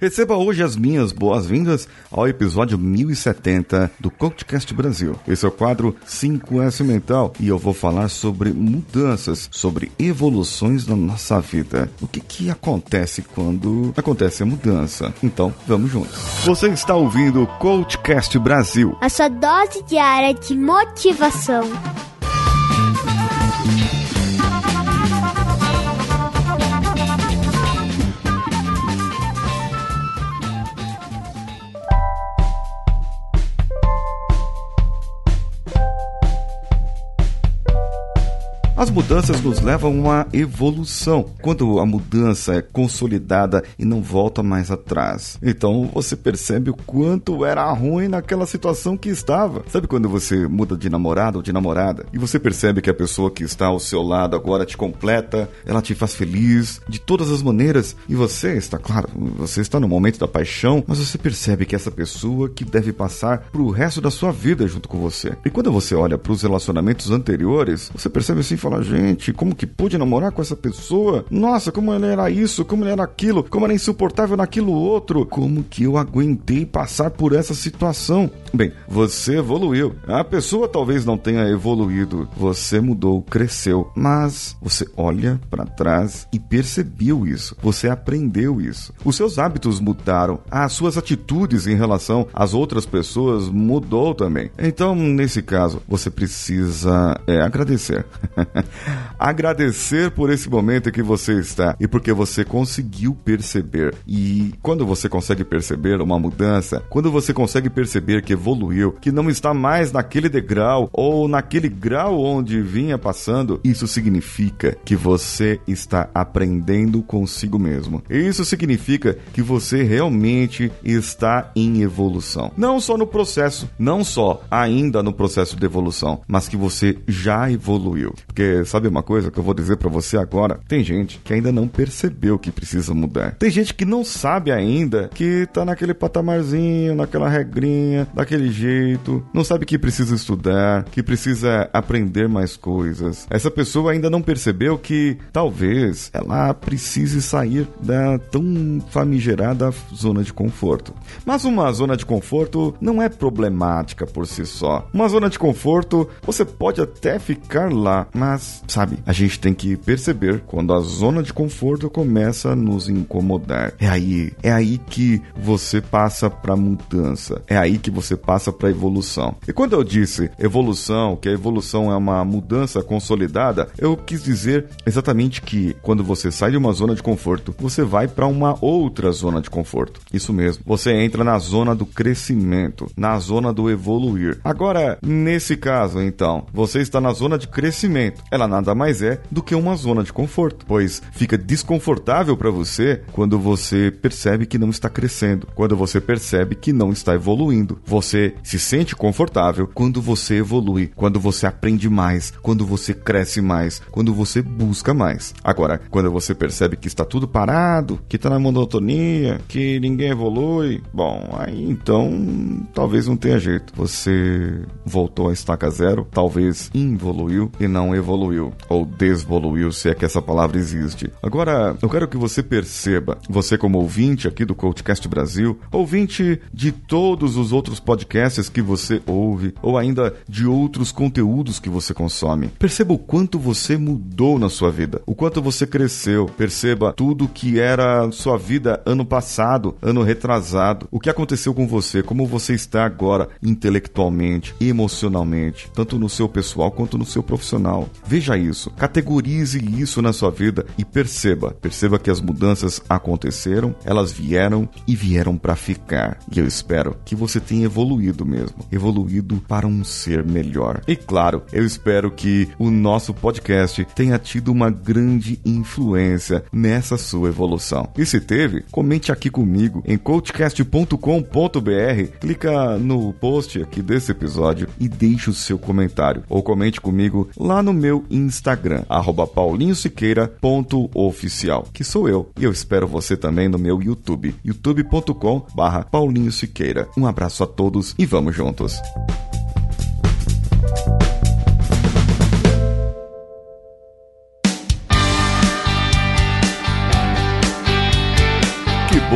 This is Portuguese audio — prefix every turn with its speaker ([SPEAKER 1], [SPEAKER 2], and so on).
[SPEAKER 1] Receba hoje as minhas boas-vindas ao episódio 1070 do CoachCast Brasil. Esse é o quadro 5S Mental e eu vou falar sobre mudanças, sobre evoluções na nossa vida. O que que acontece quando acontece a mudança? Então, vamos juntos. Você está ouvindo o CoachCast Brasil.
[SPEAKER 2] A sua dose diária de motivação.
[SPEAKER 1] As mudanças nos levam a uma evolução, quando a mudança é consolidada e não volta mais atrás. Então você percebe o quanto era ruim naquela situação que estava. Sabe quando você muda de namorado ou de namorada e você percebe que a pessoa que está ao seu lado agora te completa, ela te faz feliz de todas as maneiras e você está, claro, você está no momento da paixão, mas você percebe que essa pessoa que deve passar pro resto da sua vida junto com você. E quando você olha para os relacionamentos anteriores, você percebe assim, fala, gente, como que pude namorar com essa pessoa? Nossa, como ele era isso, como ele era aquilo, como era insuportável naquilo outro. Como que eu aguentei passar por essa situação? Bem, você evoluiu. A pessoa talvez não tenha evoluído. Você mudou, cresceu, mas você olha para trás e percebeu isso. Você aprendeu isso. Os seus hábitos mudaram, as suas atitudes em relação às outras pessoas mudou também. Então, nesse caso, você precisa é, agradecer. Agradecer por esse momento em que você está e porque você conseguiu perceber. E quando você consegue perceber uma mudança, quando você consegue perceber que evoluiu, que não está mais naquele degrau ou naquele grau onde vinha passando, isso significa que você está aprendendo consigo mesmo. Isso significa que você realmente está em evolução. Não só no processo, não só ainda no processo de evolução, mas que você já evoluiu. Porque sabe uma coisa que eu vou dizer para você agora? Tem gente que ainda não percebeu que precisa mudar. Tem gente que não sabe ainda que tá naquele patamarzinho, naquela regrinha, daquele jeito, não sabe que precisa estudar, que precisa aprender mais coisas. Essa pessoa ainda não percebeu que talvez ela precise sair da tão famigerada zona de conforto. Mas uma zona de conforto não é problemática por si só. Uma zona de conforto, você pode até ficar lá, mas, sabe, a gente tem que perceber quando a zona de conforto começa a nos incomodar. É aí, é aí que você passa para mudança. É aí que você passa para evolução. E quando eu disse evolução, que a evolução é uma mudança consolidada, eu quis dizer exatamente que quando você sai de uma zona de conforto, você vai para uma outra zona de conforto. Isso mesmo. Você entra na zona do crescimento, na zona do evoluir. Agora, nesse caso, então, você está na zona de crescimento. Ela nada mais é do que uma zona de conforto, pois fica desconfortável para você quando você percebe que não está crescendo, quando você percebe que não está evoluindo. Você se sente confortável quando você evolui, quando você aprende mais, quando você cresce mais, quando você busca mais. Agora, quando você percebe que está tudo parado, que está na monotonia, que ninguém evolui, bom, aí então talvez não tenha jeito. Você voltou à estaca zero, talvez involuiu e não evoluiu ou desvoluiu, se é que essa palavra existe. Agora, eu quero que você perceba, você como ouvinte aqui do Coachcast Brasil, ouvinte de todos os outros podcasts que você ouve, ou ainda de outros conteúdos que você consome, perceba o quanto você mudou na sua vida, o quanto você cresceu, perceba tudo que era sua vida ano passado, ano retrasado, o que aconteceu com você, como você está agora intelectualmente, emocionalmente, tanto no seu pessoal quanto no seu profissional. Veja isso, categorize isso na sua vida e perceba, perceba que as mudanças aconteceram, elas vieram e vieram para ficar. E eu espero que você tenha evoluído mesmo, evoluído para um ser melhor. E claro, eu espero que o nosso podcast tenha tido uma grande influência nessa sua evolução. E se teve, comente aqui comigo em coachcast.com.br, clica no post aqui desse episódio e deixe o seu comentário ou comente comigo lá no meu Instagram, paulinhosiqueira.oficial, que sou eu. E eu espero você também no meu YouTube, youtube.com barra. Um abraço a todos e vamos juntos.